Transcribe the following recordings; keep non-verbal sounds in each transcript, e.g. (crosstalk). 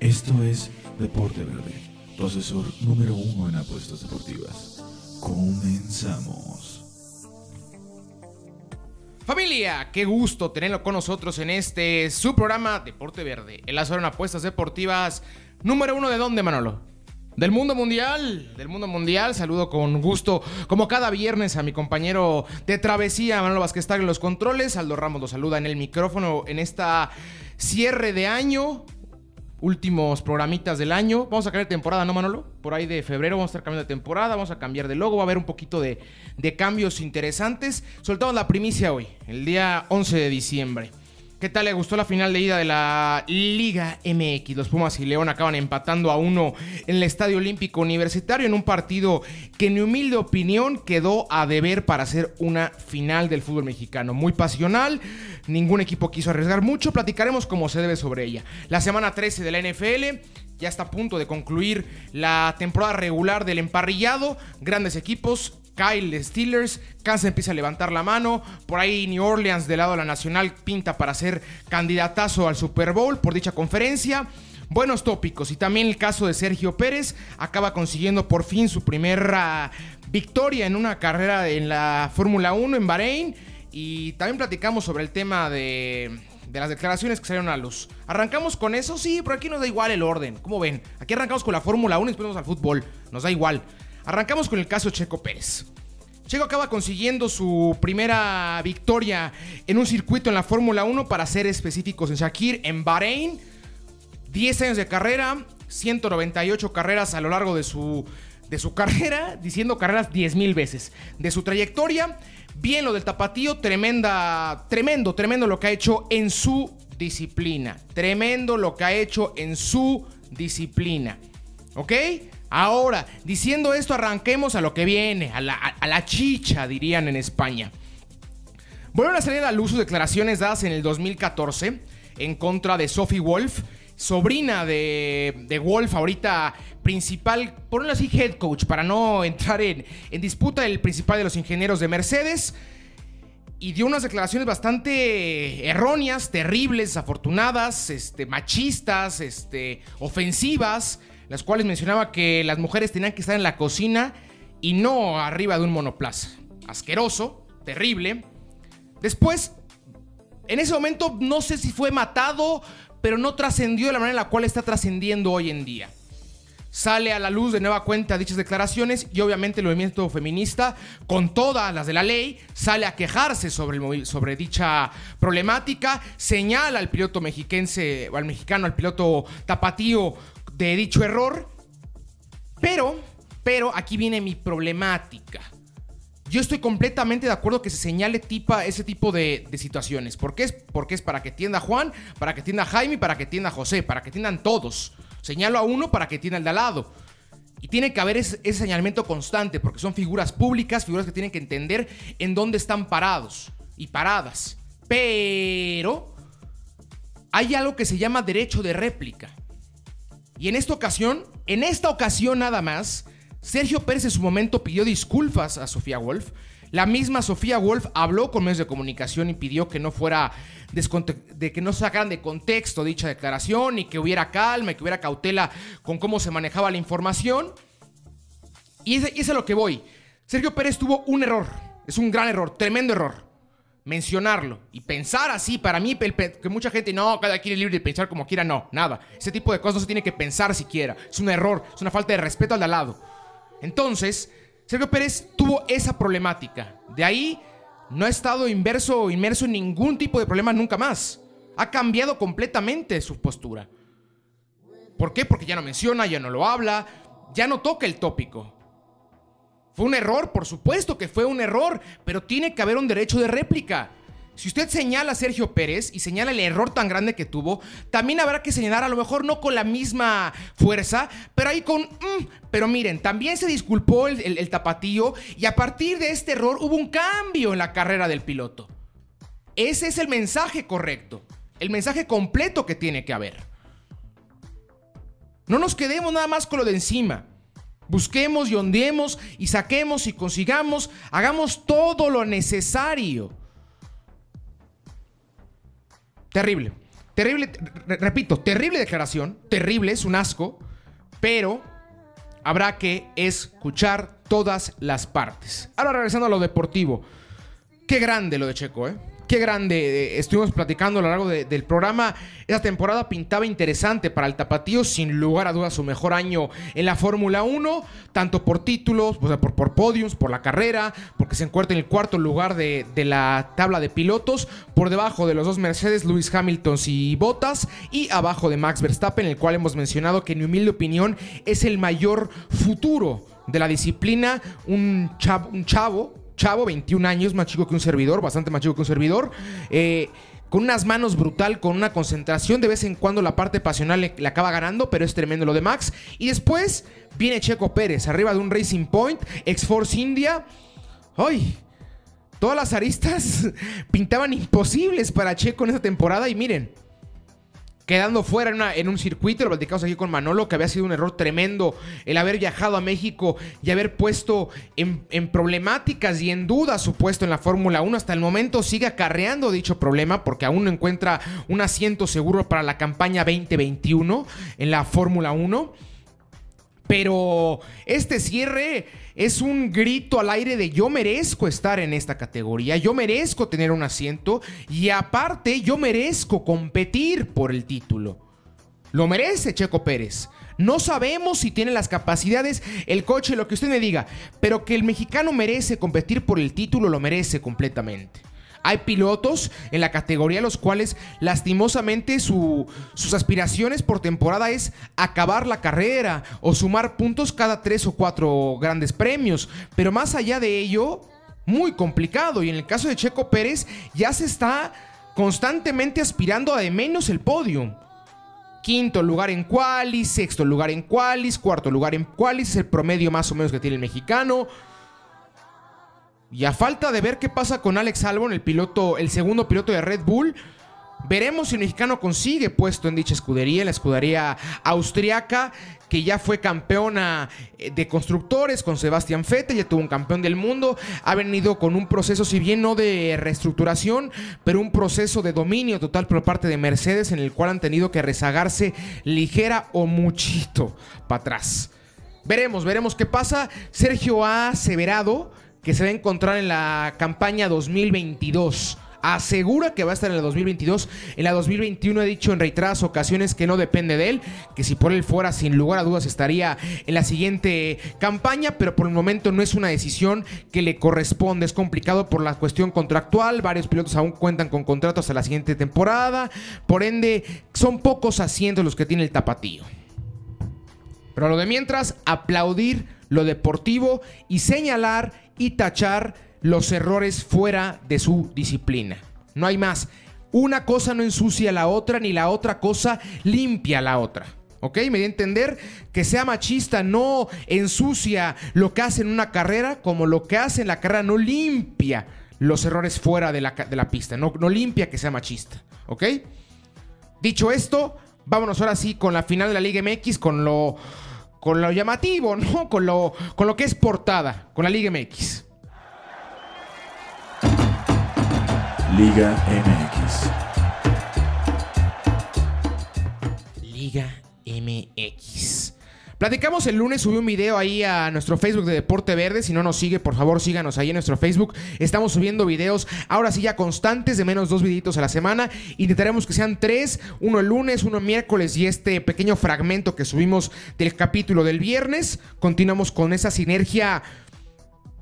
Esto es Deporte Verde, tu asesor número uno en apuestas deportivas. Comenzamos. Familia, qué gusto tenerlo con nosotros en este su programa Deporte Verde, el asesor en apuestas deportivas número uno de dónde, Manolo? Del mundo mundial, del mundo mundial, saludo con gusto, como cada viernes, a mi compañero de travesía, Manolo Vázquez en los controles. Aldo Ramos lo saluda en el micrófono en esta cierre de año, últimos programitas del año. Vamos a cambiar de temporada, ¿no, Manolo? Por ahí de febrero vamos a estar cambiando de temporada, vamos a cambiar de logo, va a haber un poquito de, de cambios interesantes. Soltamos la primicia hoy, el día 11 de diciembre. ¿Qué tal le gustó la final de ida de la Liga MX? Los Pumas y León acaban empatando a uno en el Estadio Olímpico Universitario en un partido que en mi humilde opinión quedó a deber para ser una final del fútbol mexicano. Muy pasional, ningún equipo quiso arriesgar mucho, platicaremos como se debe sobre ella. La semana 13 de la NFL ya está a punto de concluir la temporada regular del emparrillado, grandes equipos, Kyle Steelers, Kansas empieza a levantar la mano, por ahí New Orleans del lado de la Nacional pinta para ser candidatazo al Super Bowl por dicha conferencia. Buenos tópicos y también el caso de Sergio Pérez acaba consiguiendo por fin su primera victoria en una carrera en la Fórmula 1 en Bahrein y también platicamos sobre el tema de, de las declaraciones que salieron a luz. ¿Arrancamos con eso? Sí, pero aquí nos da igual el orden. ¿Cómo ven? Aquí arrancamos con la Fórmula 1 y después vamos al fútbol. Nos da igual. Arrancamos con el caso Checo Pérez. Checo acaba consiguiendo su primera victoria en un circuito en la Fórmula 1, para ser específicos en Shakir, en Bahrein. 10 años de carrera, 198 carreras a lo largo de su, de su (laughs) carrera, diciendo carreras 10 mil veces. De su trayectoria, bien lo del tapatío, tremenda, tremendo, tremendo lo que ha hecho en su disciplina. Tremendo lo que ha hecho en su disciplina. ¿Ok? Ahora, diciendo esto, arranquemos a lo que viene, a la, chicha, dirían en España. Vuelven a salir a luz sus declaraciones dadas en el 2014 en contra de Sophie Wolf, sobrina de, de Wolf, ahorita principal, por así, head coach, para no entrar en, en disputa, el principal de los ingenieros de Mercedes y dio unas declaraciones bastante erróneas, terribles, desafortunadas, este, machistas, este, ofensivas las cuales mencionaba que las mujeres tenían que estar en la cocina y no arriba de un monoplaza. Asqueroso, terrible. Después, en ese momento no sé si fue matado, pero no trascendió de la manera en la cual está trascendiendo hoy en día. Sale a la luz de nueva cuenta dichas declaraciones y obviamente el movimiento feminista, con todas las de la ley, sale a quejarse sobre, sobre dicha problemática, señala al piloto mexiquense, al mexicano, al piloto tapatío de dicho error. Pero, pero aquí viene mi problemática. Yo estoy completamente de acuerdo que se señale tipa, ese tipo de, situaciones. ¿Por qué? Porque es para que tienda Juan, para que tienda Jaime, para que tienda José, para que tiendan todos. Señalo a uno para que tienda el de al lado. Y tiene que haber ese, ese, señalamiento constante, porque son figuras públicas, figuras que tienen que entender en dónde están parados y paradas. Pero hay algo que se llama derecho de réplica. Y en esta ocasión, en esta ocasión nada más, Sergio Pérez en su momento pidió disculpas a Sofía Wolf. La misma Sofía Wolf habló con medios de comunicación y pidió que no fuera de que no sacaran de contexto dicha declaración y que hubiera calma y que hubiera cautela con cómo se manejaba la información. Y es, es a lo que voy. Sergio Pérez tuvo un error. Es un gran error, tremendo error mencionarlo y pensar así, para mí, que mucha gente, no, cada quien es libre de pensar como quiera, no, nada. Ese tipo de cosas no se tiene que pensar siquiera. Es un error, es una falta de respeto al de al lado. Entonces, Sergio Pérez tuvo esa problemática. De ahí no ha estado inverso o inmerso en ningún tipo de problema nunca más. Ha cambiado completamente su postura. ¿Por qué? Porque ya no menciona, ya no lo habla, ya no toca el tópico. Fue un error, por supuesto que fue un error, pero tiene que haber un derecho de réplica. Si usted señala a Sergio Pérez y señala el error tan grande que tuvo, también habrá que señalar a lo mejor no con la misma fuerza, pero ahí con... Mm, pero miren, también se disculpó el, el tapatío y a partir de este error hubo un cambio en la carrera del piloto. Ese es el mensaje correcto, el mensaje completo que tiene que haber. No nos quedemos nada más con lo de encima. Busquemos y ondeemos y saquemos y consigamos, hagamos todo lo necesario. Terrible, terrible, repito, terrible declaración, terrible, es un asco, pero habrá que escuchar todas las partes. Ahora regresando a lo deportivo. Qué grande lo de Checo, ¿eh? Qué grande. Eh, estuvimos platicando a lo largo del programa. Esta temporada pintaba interesante para el Tapatío. Sin lugar a dudas, su mejor año en la Fórmula 1. Tanto por títulos, por, por, podiums, por la carrera. Porque se encuentra en el cuarto lugar de, de, la tabla de pilotos. Por debajo de los dos Mercedes, Lewis Hamilton y Bottas. Y abajo de Max Verstappen, el cual hemos mencionado que en mi humilde opinión es el mayor futuro de la disciplina. Un chavo, un chavo chavo, 21 años, más chico que un servidor, bastante más chico que un servidor. Eh, con unas manos brutal, con una concentración. De vez en cuando la parte pasional le, acaba ganando, pero es tremendo lo de Max. Y después viene Checo Pérez, arriba de un Racing Point, X-Force India. ¡Ay! Todas las aristas (laughs) pintaban imposibles para Checo en esta temporada. Y miren, quedando fuera en, un circuito, lo platicamos aquí con Manolo, que había sido un error tremendo el haber viajado a México y haber puesto en, problemáticas y en duda su puesto en la Fórmula 1. Hasta el momento sigue acarreando dicho problema porque aún no encuentra un asiento seguro para la campaña 2021 en la Fórmula 1. Pero este cierre es un grito al aire de yo merezco estar en esta categoría, yo merezco tener un asiento y aparte yo merezco competir por el título. Lo merece Checo Pérez. No sabemos si tiene las capacidades, el coche, lo que usted me diga, pero que el mexicano merece competir por el título, lo merece completamente. Hay pilotos en la categoría los cuales lastimosamente sus aspiraciones por temporada es acabar la carrera o sumar puntos cada tres o cuatro grandes premios. Pero más allá de ello, muy complicado. Y en el caso de Checo Pérez ya se está constantemente aspirando a de menos el podio. Quinto lugar en qualis, sexto lugar en qualis, cuarto lugar en qualis, es el promedio más o menos que tiene el mexicano. Y a falta de ver qué pasa con Alex Albon, el piloto, el segundo piloto de Red Bull, veremos si el mexicano consigue puesto en dicha escudería, la escudería austriaca, que ya fue campeona eh, de constructores con Sebastián Vettel, ya tuvo un campeón del mundo, ha venido con un proceso, si bien no de reestructuración, pero un proceso de dominio total por parte de Mercedes, en el cual han tenido que rezagarse ligera o muchito para atrás. Veremos, veremos qué pasa. Sergio ha aseverado que se va a encontrar en la campaña 2022 asegura que va a estar en la 2022. En la 2021 he dicho en reiteradas ocasiones que no depende de él, que si por él fuera, sin lugar a dudas estaría en la siguiente campaña, pero por el momento no es una decisión que le corresponde. Es complicado por la cuestión contractual. Varios pilotos aún cuentan con contratos hasta la siguiente temporada. Por ende, son pocos asientos los que tiene el tapatío. Pero lo de mientras, aplaudir lo deportivo y señalar y tachar los errores fuera de su disciplina. No hay más. Una cosa no ensucia la otra, ni la otra cosa limpia la otra. ¿Ok? Me di a entender que sea machista no ensucia lo que hace en una carrera, como lo que hace en la carrera no limpia los errores fuera de la, de la pista. No, no limpia que sea machista. ¿Ok? Dicho esto, vámonos ahora sí con la final de la Liga MX, con lo con lo llamativo, ¿no? (laughs) Con lo, con lo que es portada, con la Liga MX. Liga MX. Liga MX. Platicamos el lunes, subí un video ahí a nuestro Facebook de Deporte Verde. Si no nos sigue, por favor, síganos ahí en nuestro Facebook. Estamos subiendo videos, ahora sí ya constantes, de menos dos videitos a la semana. Intentaremos que sean tres, uno el lunes, uno el miércoles y este pequeño fragmento que subimos del capítulo del viernes. Continuamos con esa sinergia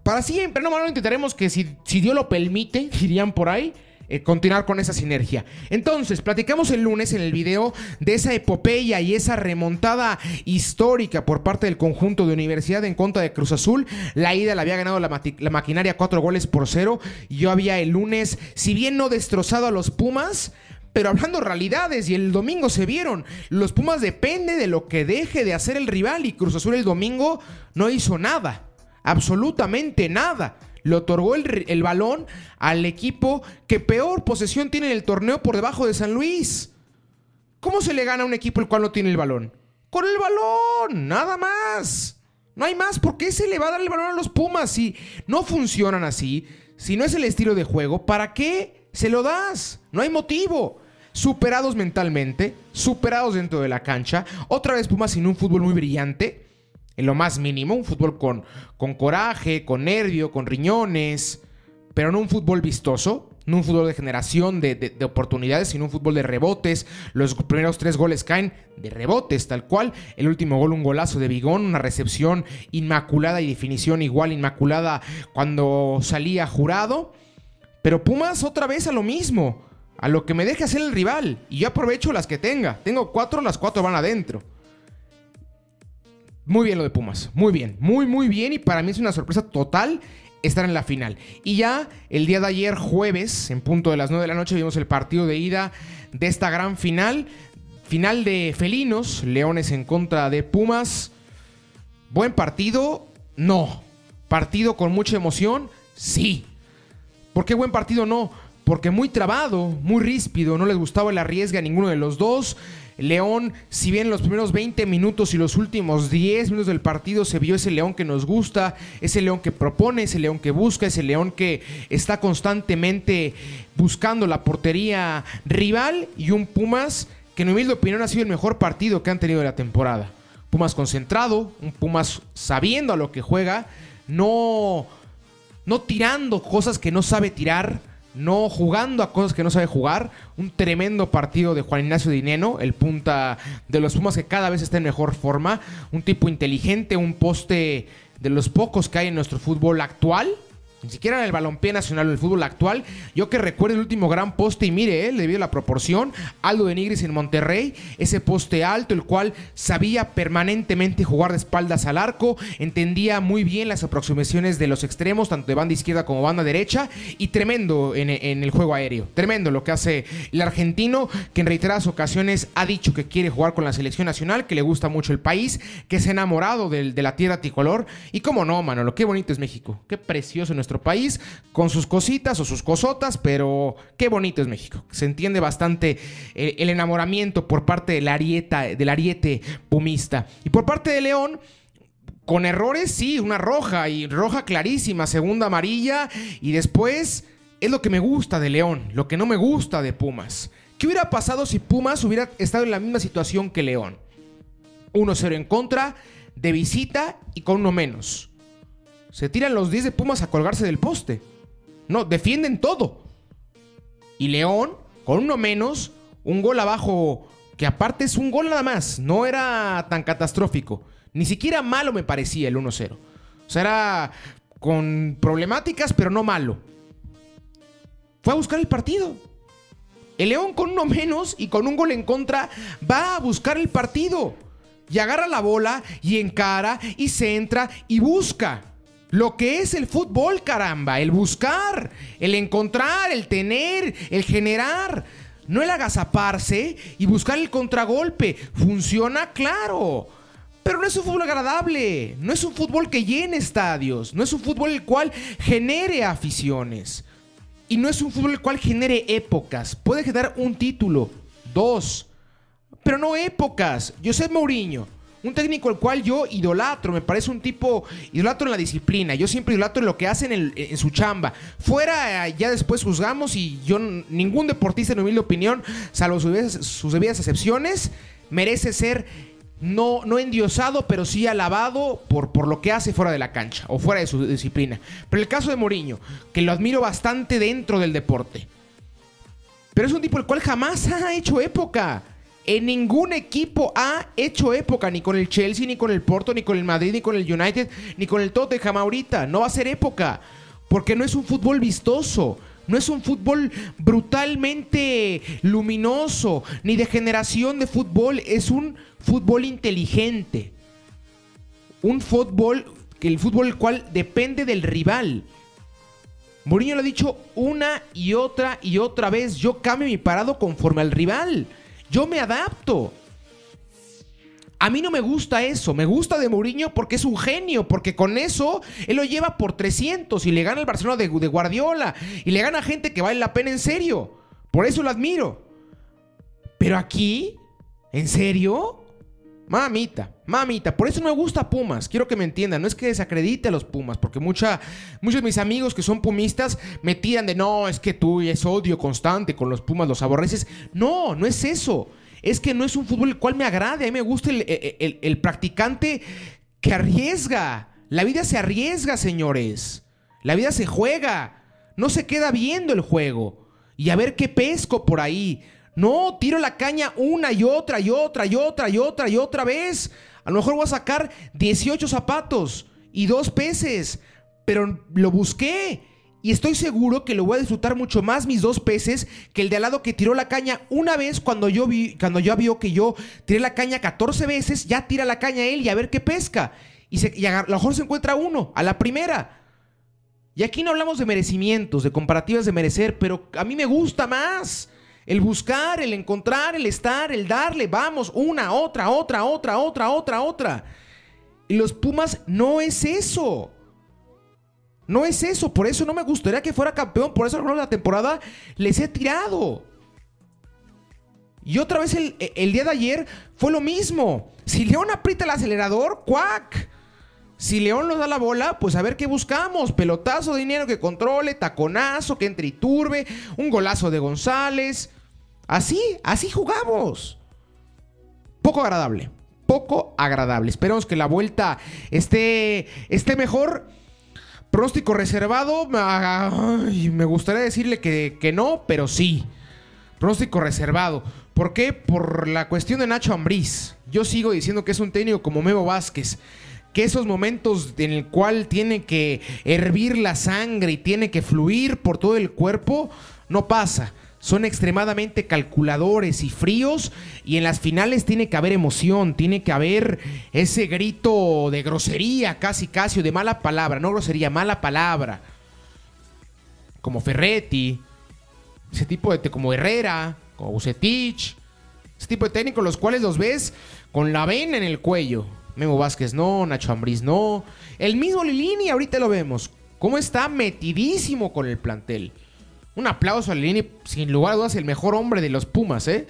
para siempre. No, no, intentaremos que si, si Dios lo permite, (laughs) irían por ahí eh, continuar con esa sinergia. Entonces, platicamos el lunes en el video de esa epopeya y esa remontada histórica por parte del conjunto de Universidad en contra de Cruz Azul. La ida la había ganado la, la maquinaria cuatro goles por cero. Yo había el lunes, si bien no destrozado a los Pumas, pero hablando realidades y el domingo se vieron. Los Pumas depende de lo que deje de hacer el rival y Cruz Azul el domingo no hizo nada. Absolutamente nada le otorgó el, balón al equipo que peor posesión tiene en el torneo por debajo de San Luis. ¿Cómo se le gana a un equipo el cual no tiene el balón? Con el balón, nada más. No hay más. ¿Por qué se le va a dar el balón a los Pumas si no funcionan así? Si no es el estilo de juego, ¿para qué se lo das? No hay motivo. superados mentalmente, superados dentro de la cancha. Otra vez Pumas sin un fútbol muy brillante, en lo más mínimo, un fútbol con, con coraje, con nervio, con riñones, pero no un fútbol vistoso, no un fútbol de generación de, de, oportunidades, sino un fútbol de rebotes. Los primeros tres goles caen de rebotes, tal cual. El último gol, un golazo de Bigón, una recepción inmaculada y definición igual inmaculada cuando salía jurado. Pero Pumas otra vez a lo mismo, a lo que me deje hacer el rival. Y yo aprovecho las que tenga. Tengo cuatro, las cuatro van adentro. Muy bien lo de Pumas, muy bien, muy muy bien y para mí es una sorpresa total estar en la final. Y ya el día de ayer, jueves, en punto de las 9 de la noche, vimos el partido de ida de esta gran final. Final de felinos, Leones en contra de Pumas. Buen partido, no. Partido con mucha emoción, sí. ¿Por qué buen partido no? Porque muy trabado, muy ríspido, no les gustaba el arriesgue a ninguno de los dos. León, si bien en los primeros 20 minutos y los últimos 10 minutos del partido se vio ese León que nos gusta, ese León que propone, ese León que busca, ese León que está constantemente buscando la portería rival y un Pumas que en mi humilde opinión ha sido el mejor partido que han tenido de la temporada. Pumas concentrado, un Pumas sabiendo a lo que juega, no, no tirando cosas que no sabe tirar no jugando a cosas que no sabe jugar. Un tremendo partido de Juan Ignacio Dineno, el punta de los Pumas que cada vez está en mejor forma. Un tipo inteligente, un poste de los pocos que hay en nuestro fútbol actual ni siquiera en el balompié nacional o el fútbol actual. Yo que recuerdo el último gran poste y mire, eh, le dio la proporción. Aldo de Nigris en Monterrey, ese poste alto, el cual sabía permanentemente jugar de espaldas al arco, entendía muy bien las aproximaciones de los extremos, tanto de banda izquierda como banda derecha, y tremendo en, el juego aéreo. Tremendo lo que hace el argentino, que en reiteradas ocasiones ha dicho que quiere jugar con la selección nacional, que le gusta mucho el país, que es enamorado de, de la tierra tricolor. Y cómo no, mano, lo qué bonito es México, qué precioso nuestro país, con sus cositas o sus cosotas, pero qué bonito es México. Se entiende bastante eh, el enamoramiento por parte del, arieta, del ariete pumista. Y por parte de León, con errores, sí, una roja y roja clarísima, segunda amarilla y después es lo que me gusta de León, lo que no me gusta de Pumas. ¿Qué hubiera pasado si Pumas hubiera estado en la misma situación que León? 1-0 en contra, de visita y con uno menos. Se tiran los 10 de Pumas a colgarse del poste. No, defienden todo. Y León, con uno menos, un gol abajo, que aparte es un gol nada más, no era tan catastrófico. Ni siquiera malo me parecía el 1-0. O sea, era con problemáticas, pero no malo. Fue a buscar el partido. El León con uno menos y con un gol en contra va a buscar el partido. Y agarra la bola y encara y centra y busca. Lo que es el fútbol, caramba, el buscar, el encontrar, el tener, el generar. No el agazaparse y buscar el contragolpe. Funciona, claro. Pero no es un fútbol agradable. No es un fútbol que llene estadios. No es un fútbol el cual genere aficiones. Y no es un fútbol el cual genere épocas. Puede generar un título, dos. Pero no épocas. José Mourinho un técnico el cual yo idolatro, me parece un tipo idolatro en la disciplina. Yo siempre idolatro en lo que hacen en, su chamba. Fuera, ya después juzgamos y yo, ningún deportista, en mi humilde opinión, salvo sus, debidas excepciones, merece ser no, no endiosado, pero sí alabado por, por lo que hace fuera de la cancha o fuera de su disciplina. Pero el caso de Mourinho, que lo admiro bastante dentro del deporte. Pero es un tipo el cual jamás (laughs) ha hecho época. En ningún equipo ha hecho época, ni con el Chelsea, ni con el Porto, ni con el Madrid, ni con el United, ni con el Tottenham ahorita. No va a ser época, porque no es un fútbol vistoso. No es un fútbol brutalmente luminoso, ni de generación de fútbol. Es un fútbol inteligente. Un fútbol, que el fútbol el cual depende del rival. Mourinho lo ha dicho una y otra y otra vez. Yo cambio mi parado conforme al rival. Yo me adapto. A mí no me gusta eso. Me gusta de Mourinho porque es un genio. Porque con eso él lo lleva por 300 y le gana al Barcelona de, de Guardiola. Y le gana gente que vale la pena en serio. Por eso lo admiro. Pero aquí, ¿en serio? Mamita, mamita. Por eso me gusta Pumas. Quiero que me entiendan. No es que desacredite a los Pumas, porque muchos de mis amigos que son pumistas me tiran de no, es que tú es odio constante con los Pumas, los aborreces. No, no es eso. Es que no es un fútbol el cual me agrade. A mí me gusta el practicante que arriesga. La vida se arriesga, señores. La vida se juega. No se queda viendo el juego. Y a ver qué pesco por ahí. No, tiro la caña una y otra y otra y otra y otra y otra vez. A lo mejor voy a sacar 18 zapatos y dos peces, pero lo busqué. Y estoy seguro que lo voy a disfrutar mucho más mis dos peces que el de al lado que tiró la caña una vez cuando yo vi, cuando ya vio que yo tiré la caña 14 veces, ya tira la caña él y a ver qué pesca. Y, y a lo mejor se encuentra uno, a la primera. Y aquí no hablamos de merecimientos, de comparativas de merecer, pero a mí me gusta más. El buscar, el encontrar, el estar, el darle, vamos, una, otra, otra, otra, otra, otra, otra. Y los Pumas no es eso. No es eso, por eso no me gustaría que fuera campeón, por eso la temporada les he tirado. Y otra vez el, el, día de ayer fue lo mismo. Si León aprieta el acelerador, cuac. Si León nos da la bola, pues a ver qué buscamos. Pelotazo de dinero que controle, taconazo, que entre y turbe, un golazo de González. Así, así jugamos. Poco agradable. Poco agradable. Esperamos que la vuelta esté, esté mejor. Pronóstico reservado. me gustaría decirle que, que, no, pero sí. Pronóstico reservado. ¿Por qué? Por la cuestión de Nacho Ambriz. Yo sigo diciendo que es un técnico como Memo Vázquez. Que esos momentos en el cual tiene que hervir la sangre y tiene que fluir por todo el cuerpo, no pasa son extremadamente calculadores y fríos y en las finales tiene que haber emoción, tiene que haber ese grito de grosería casi casi o de mala palabra, no grosería, mala palabra. Como Ferretti, ese tipo de como Herrera, como Bucetich, ese tipo de técnicos los cuales los ves con la vena en el cuello. Memo Vázquez no, Nacho Ambriz no, el mismo Lilini ahorita lo vemos, cómo está metidísimo con el plantel. Un aplauso a Lilini, sin lugar a dudas, el mejor hombre de los Pumas, ¿eh?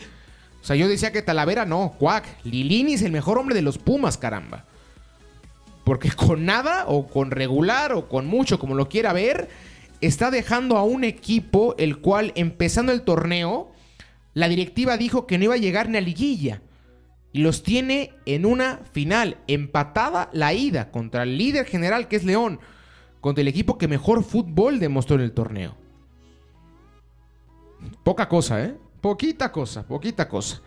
O sea, yo decía que Talavera no, cuac. Lilini es el mejor hombre de los Pumas, caramba. Porque con nada, o con regular, o con mucho, como lo quiera ver, está dejando a un equipo el cual, empezando el torneo, la directiva dijo que no iba a llegar ni a liguilla. Y los tiene en una final, empatada la ida contra el líder general que es León, contra el equipo que mejor fútbol demostró en el torneo. Poca cosa, ¿eh? Poquita cosa, poquita cosa.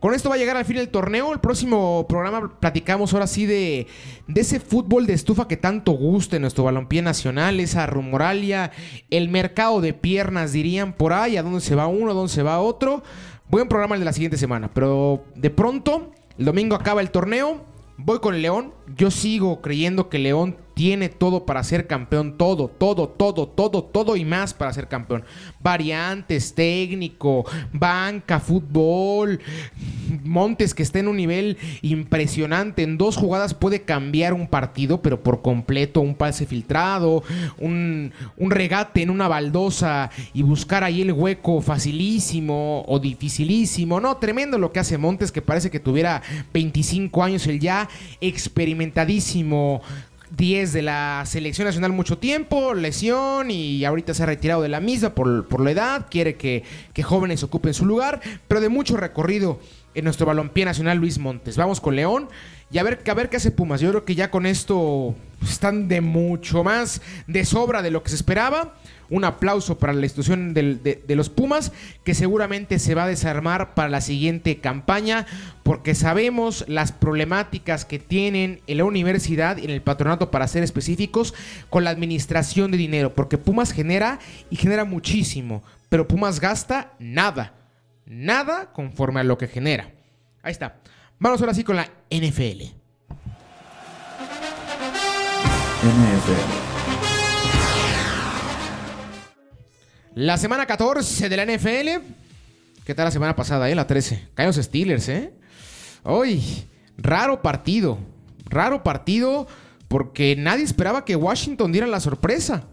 Con esto va a llegar al fin el torneo. El próximo programa platicamos ahora sí de, de ese fútbol de estufa que tanto gusta en nuestro balompié nacional, esa rumoralia, el mercado de piernas, dirían por ahí, a dónde se va uno, a dónde se va otro. Buen programa el de la siguiente semana, pero de pronto, el domingo acaba el torneo. Voy con León. Yo sigo creyendo que León tiene todo para ser campeón, todo, todo, todo, todo, todo y más para ser campeón. Variantes, técnico, banca, fútbol, Montes que está en un nivel impresionante. En dos jugadas puede cambiar un partido, pero por completo, un pase filtrado, un, un regate en una baldosa y buscar ahí el hueco facilísimo o dificilísimo. No, tremendo lo que hace Montes, que parece que tuviera 25 años, el ya experimentadísimo 10 de la selección nacional mucho tiempo, lesión y ahorita se ha retirado de la misma por, la edad, quiere que, que, jóvenes ocupen su lugar, pero de mucho recorrido en nuestro balompié nacional Luis Montes. Vamos con León y a ver, a ver qué hace Pumas. Yo creo que ya con esto están de mucho más de sobra de lo que se esperaba un aplauso para la institución de, los Pumas, que seguramente se va a desarmar para la siguiente campaña, porque sabemos las problemáticas que tienen en la universidad y en el patronato, para ser específicos, con la administración de dinero, porque Pumas genera y genera muchísimo, pero Pumas gasta nada, nada conforme a lo que genera. Ahí está. Vamos ahora sí con la NFL. NFL. La semana 14 de la NFL. ¿Qué tal la semana pasada, eh? La 13. Caen los Steelers, ¿eh? Hoy, raro partido. Raro partido porque nadie esperaba que Washington diera la sorpresa.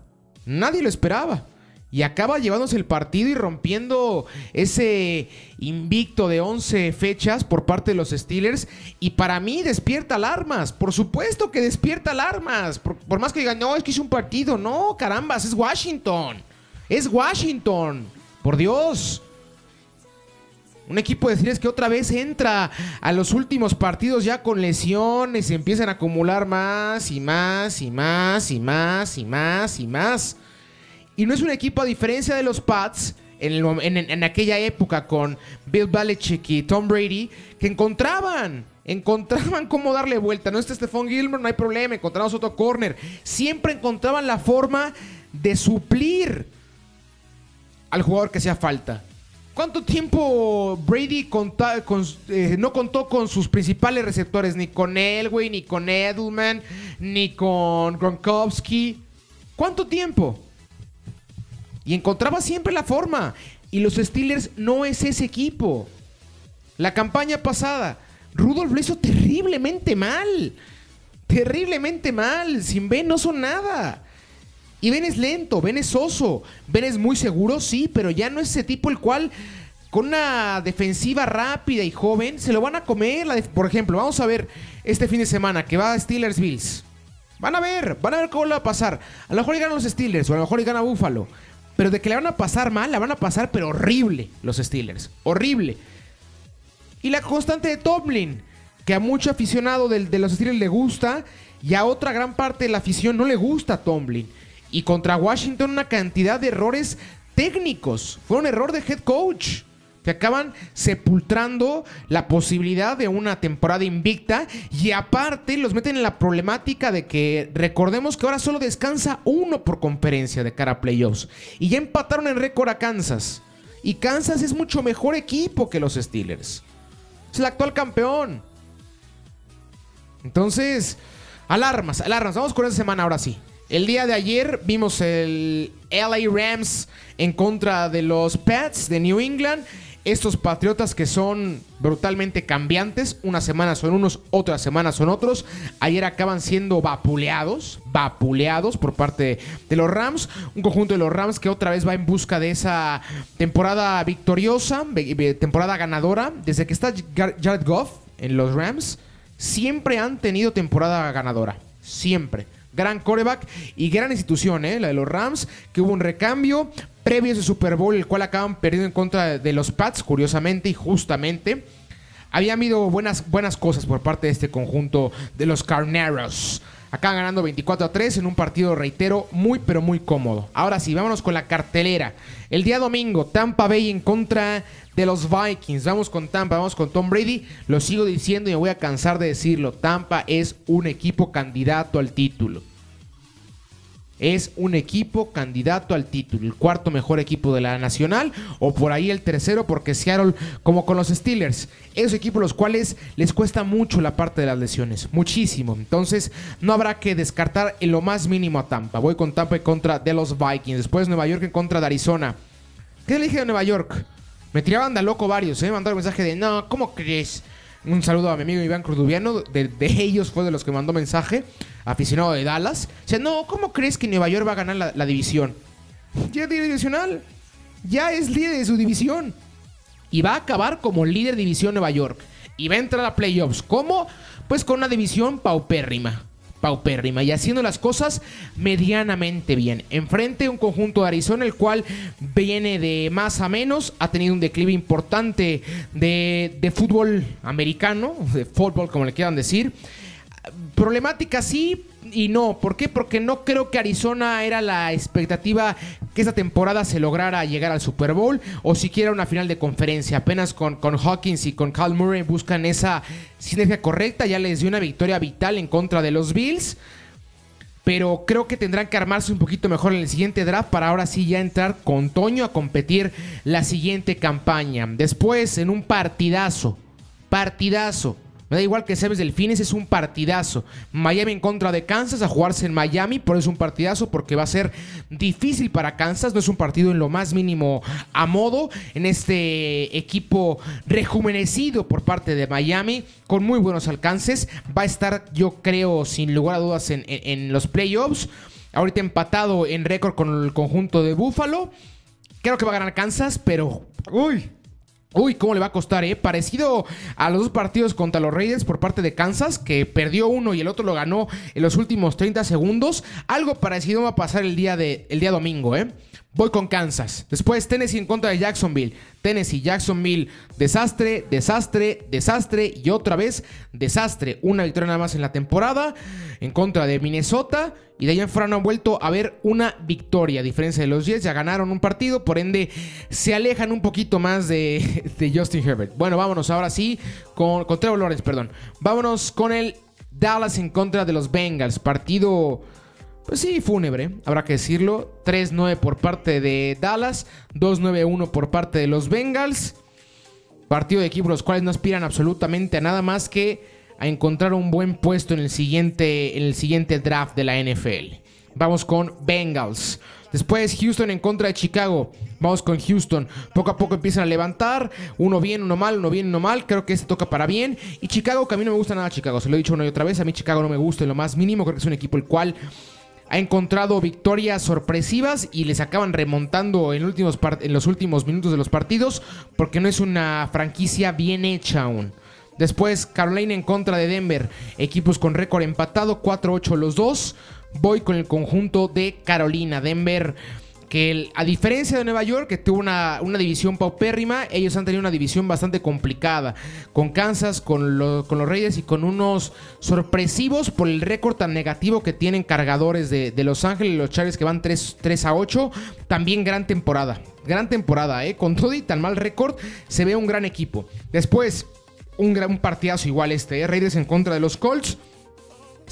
Nadie lo esperaba. Y acaba llevándose el partido y rompiendo ese invicto de 11 fechas por parte de los Steelers. Y para mí despierta alarmas. Por supuesto que despierta alarmas. Por, más que digan, no, es que hice un partido. No, carambas, es Washington. Es Washington. Por Dios. Un equipo de Steelers que otra vez entra a los últimos partidos ya con lesiones. Y empiezan a acumular más y más y más y más y más y más. Y no es un equipo a diferencia de los Pats en, aquella época con Bill Belichick y Tom Brady que encontraban, encontraban cómo darle vuelta. No está Stephon Gilmore, no hay problema, encontramos otro corner. Siempre encontraban la forma de suplir al jugador que hacía falta. ¿Cuánto tiempo Brady eh, no contó con sus principales receptores? Ni con Elway, ni con Edelman, ni con Gronkowski. ¿Cuánto tiempo? Y encontraba siempre la forma. Y los Steelers no es ese equipo. La campaña pasada, Rudolph lo hizo terriblemente mal. Terriblemente mal. Sin Ben no son nada. Y Ben es lento, Ben es oso. Ben es muy seguro, sí, pero ya no es ese tipo el cual con una defensiva rápida y joven se lo van a comer. por ejemplo, vamos a ver este fin de semana que va a Steelers Bills. Van a ver, van a ver cómo le va a pasar. A lo mejor ganan los Steelers o a lo mejor gana Buffalo. Pero de que le van a pasar mal, la van a pasar, pero horrible los Steelers. Horrible. Y la constante de Tomlin, que a mucho aficionado de, de los Steelers le gusta, y a otra gran parte de la afición no le gusta Tomlin. Y contra Washington una cantidad de errores técnicos. Fue un error de head coach que acaban sepultrando la posibilidad de una temporada invicta y aparte los meten en la problemática de que recordemos que ahora solo descansa uno por conferencia de cara a playoffs y ya empataron en récord a Kansas y Kansas es mucho mejor equipo que los Steelers. Es el actual campeón. Entonces, alarmas, alarmas. Vamos con esa semana ahora sí. El día de ayer vimos el LA Rams en contra de los Pats de New England estos Patriotas que son brutalmente cambiantes, unas semanas son unos, otras semanas son otros, ayer acaban siendo vapuleados, vapuleados por parte de los Rams, un conjunto de los Rams que otra vez va en busca de esa temporada victoriosa, temporada ganadora, desde que está Jared Goff en los Rams, siempre han tenido temporada ganadora, siempre. Gran coreback y gran institución, ¿eh? la de los Rams, que hubo un recambio previo a ese Super Bowl, el cual acaban perdiendo en contra de los Pats, curiosamente y justamente. Había habido buenas, buenas cosas por parte de este conjunto de los Carneros. Acaban ganando 24 a 3 en un partido, reitero, muy pero muy cómodo. Ahora sí, vámonos con la cartelera. El día domingo, Tampa Bay en contra de los Vikings. Vamos con Tampa, vamos con Tom Brady. Lo sigo diciendo y me voy a cansar de decirlo. Tampa es un equipo candidato al título es un equipo candidato al título, el cuarto mejor equipo de la nacional o por ahí el tercero porque Seattle como con los Steelers, esos equipos los cuales les cuesta mucho la parte de las lesiones, muchísimo. Entonces no habrá que descartar en lo más mínimo a Tampa. Voy con Tampa en contra de los Vikings, después Nueva York en contra de Arizona. ¿Qué le dije de Nueva York? Me tiraban de loco varios, ¿eh? Mandaron mensaje de, no, ¿cómo crees? Un saludo a mi amigo Iván Crudubiano. De, ellos fue de los que mandó mensaje. Aficionado de Dallas. O sea, no, ¿cómo crees que Nueva York va a ganar la, división? Ya es líder divisional. Ya es líder de su división. Y va a acabar como líder división Nueva York. Y va a entrar a playoffs. ¿Cómo? Pues con una división paupérrima paupérrima y haciendo las cosas medianamente bien. Enfrente un conjunto de Arizona, el cual viene de más a menos, ha tenido un declive importante de, de fútbol americano, de fútbol como le quieran decir. Problemática sí, y no. ¿Por qué? Porque no creo que Arizona era la expectativa que esta temporada se lograra llegar al Super Bowl o siquiera una final de conferencia. Apenas con, con Hawkins y con Cal Murray buscan esa sinergia correcta. Ya les dio una victoria vital en contra de los Bills. Pero creo que tendrán que armarse un poquito mejor en el siguiente draft para ahora sí ya entrar con Toño a competir la siguiente campaña. Después, en un partidazo, partidazo me da igual que Sebes Delfines, es un partidazo. Miami en contra de Kansas, a jugarse en Miami, por eso es un partidazo, porque va a ser difícil para Kansas. No es un partido en lo más mínimo a modo en este equipo rejuvenecido por parte de Miami, con muy buenos alcances. Va a estar, yo creo, sin lugar a dudas, en, en los playoffs. ahorita empatado en récord con el conjunto de Buffalo. Creo que va a ganar Kansas, pero... Uy, Uy, ¿cómo le va a costar, eh? Parecido a los dos partidos contra los Raiders por parte de Kansas, que perdió uno y el otro lo ganó en los últimos 30 segundos. Algo parecido va a pasar el día, de, el día domingo, ¿eh? Voy con Kansas. Después Tennessee en contra de Jacksonville. Tennessee, Jacksonville, desastre, desastre, desastre y otra vez desastre. Una victoria nada más en la temporada en contra de Minnesota. Y de ahí en fuera no han vuelto a ver una victoria. A diferencia de los Jets, ya ganaron un partido. Por ende, se alejan un poquito más de, (laughs) Justin Herbert. Bueno, vámonos ahora sí con, con Trevor Lawrence, perdón. Vámonos con el Dallas en contra de los Bengals. Partido pues sí, fúnebre, habrá que decirlo. 3-9 por parte de Dallas, 2-9-1 por parte de los Bengals. Partido de equipos los cuales no aspiran absolutamente a nada más que a encontrar un buen puesto en el siguiente, en el siguiente draft de la NFL. Vamos con Bengals. Después Houston en contra de Chicago. Vamos con Houston. Poco a poco empiezan a levantar. Uno bien, uno mal, uno bien, uno mal. Creo que este toca para bien. Y Chicago, que a mí no me gusta nada Chicago. Se lo he dicho una y otra vez. A mí Chicago no me gusta en lo más mínimo. Creo que es un equipo el cual ha encontrado victorias sorpresivas y les acaban remontando en, los últimos minutos de los partidos porque no es una franquicia bien hecha aún. Después Carolina en contra de Denver, equipos con récord empatado, 4-8 los dos. Voy con el conjunto de Carolina. Denver que a diferencia de Nueva York, que tuvo una, división paupérrima, ellos han tenido una división bastante complicada, con Kansas, con, los Reyes y con unos sorpresivos por el récord tan negativo que tienen cargadores de, Los Ángeles los Chargers que van 3, 3, a 8. También gran temporada, gran temporada, ¿eh? con todo tan mal récord, se ve un gran equipo. Después, un, gran, partidazo igual este, ¿eh? Raiders en contra de los Colts.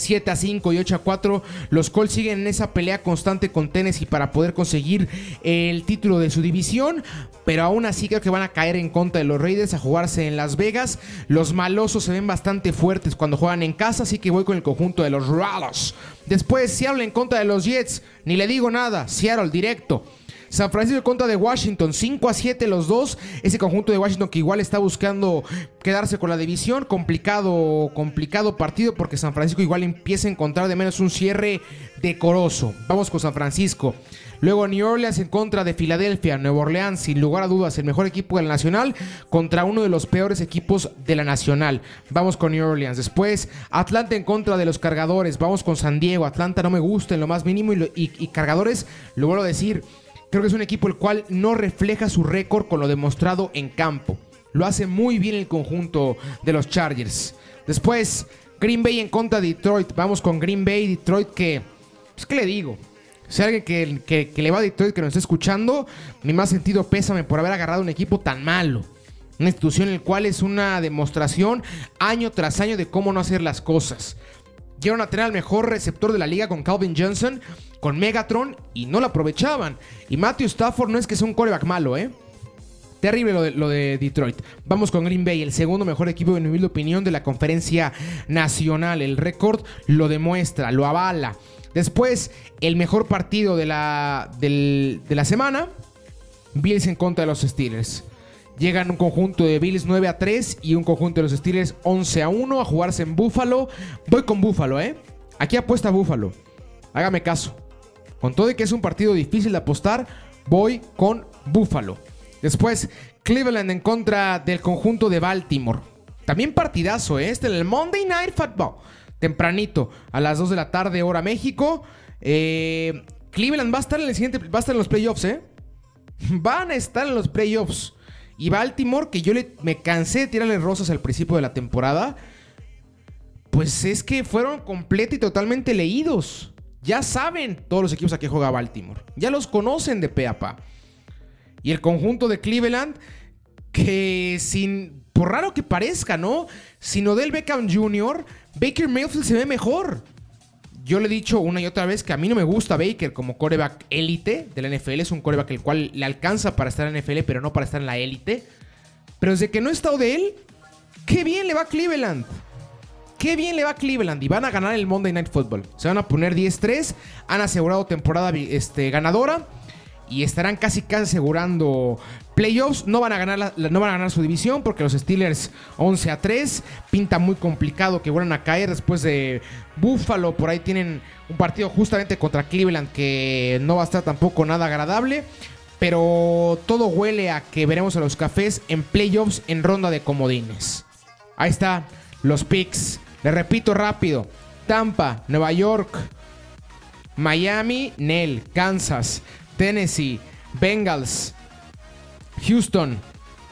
7 a 5 y 8 a 4. Los Colts siguen en esa pelea constante con Tennessee para poder conseguir el título de su división. Pero aún así creo que van a caer en contra de los Raiders a jugarse en Las Vegas. Los malosos se ven bastante fuertes cuando juegan en casa, así que voy con el conjunto de los Ralos. Después Seattle en contra de los Jets. Ni le digo nada. Seattle directo. San Francisco contra de Washington, 5 a 7 los dos. Ese conjunto de Washington que igual está buscando quedarse con la división. Complicado, complicado partido porque San Francisco igual empieza a encontrar de menos un cierre decoroso. Vamos con San Francisco. Luego New Orleans en contra de Filadelfia. Nueva Orleans, sin lugar a dudas, el mejor equipo de la Nacional contra uno de los peores equipos de la Nacional. Vamos con New Orleans. Después, Atlanta en contra de los Cargadores. Vamos con San Diego. Atlanta no me gusta en lo más mínimo y, y Cargadores, lo vuelvo a decir, Creo que es un equipo el cual no refleja su récord con lo demostrado en campo. Lo hace muy bien el conjunto de los Chargers. Después, Green Bay en contra de Detroit. Vamos con Green Bay, Detroit que... Es pues, que le digo. Si alguien que, le va a Detroit que nos está escuchando, mi más sentido pésame por haber agarrado un equipo tan malo. Una institución en la cual es una demostración año tras año de cómo no hacer las cosas. Llegaron a tener al mejor receptor de la liga con Calvin Johnson con Megatron y no lo aprovechaban. Y Matthew Stafford no es que sea un coreback malo, ¿eh? Terrible lo de, Detroit. Vamos con Green Bay, el segundo mejor equipo, en mi opinión, de la conferencia nacional. El récord lo demuestra, lo avala. Después, el mejor partido de la, de la semana. Bills en contra de los Steelers. Llegan un conjunto de Bills 9 a 3 y un conjunto de los Steelers 11 a 1 a jugarse en Buffalo. Voy con Buffalo, ¿eh? Aquí apuesta Buffalo. Hágame caso. Con todo y que es un partido difícil de apostar, voy con Buffalo. Después, Cleveland en contra del conjunto de Baltimore. También partidazo, ¿eh? Este en el Monday Night Football. Tempranito, a las 2 de la tarde, hora México. Eh, Cleveland va a estar en el siguiente. Va a estar en los playoffs, ¿eh? (laughs) Van a estar en los playoffs. Y Baltimore, que yo le, me cansé de tirarle rosas al principio de la temporada. Pues es que fueron completos y totalmente leídos. Ya saben todos los equipos a que juega Baltimore. Ya los conocen de pe a pa. Y el conjunto de Cleveland, que sin. Por raro que parezca, ¿no? Sin Odell Beckham Jr., Baker Mayfield se ve mejor. Yo le he dicho una y otra vez que a mí no me gusta Baker como coreback élite de la NFL. Es un coreback el cual le alcanza para estar en la NFL, pero no para estar en la élite. Pero desde que no está Odell, qué bien le va a Cleveland. Qué bien le va a Cleveland y van a ganar el Monday Night Football. Se van a poner 10-3, han asegurado temporada este, ganadora y estarán casi casi asegurando playoffs. No van a ganar, no van a ganar su división porque los Steelers 11 a 3. Pinta muy complicado que vuelvan a caer después de Buffalo. Por ahí tienen un partido justamente contra Cleveland que no va a estar tampoco nada agradable. Pero todo huele a que veremos a los cafés en playoffs en ronda de comodines. Ahí está, los picks. Le repito rápido. Tampa, Nueva York, Miami, Nel, Kansas, Tennessee, Bengals, Houston,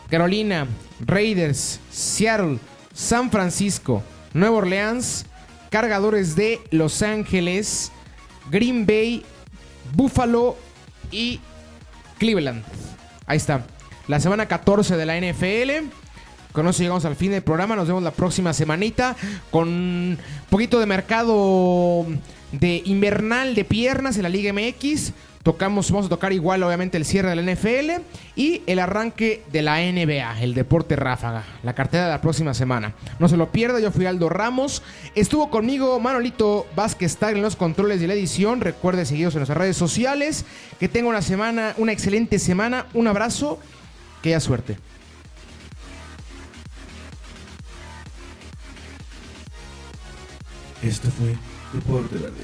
Carolina, Raiders, Seattle, San Francisco, Nueva Orleans, Cargadores de Los Ángeles, Green Bay, Buffalo y Cleveland. Ahí está. La semana 14 de la NFL. Con eso llegamos al fin del programa. Nos vemos la próxima semanita con un poquito de mercado de invernal de piernas en la Liga MX. Tocamos, vamos a tocar igual, obviamente, el cierre de la NFL y el arranque de la NBA, el deporte ráfaga, la cartera de la próxima semana. No se lo pierda, yo fui Aldo Ramos. Estuvo conmigo Manolito Vázquez Tag en los controles de la edición. Recuerde seguirnos en nuestras redes sociales. Que tenga una semana, una excelente semana. Un abrazo. Que haya suerte. Esto fue Deporte Verde,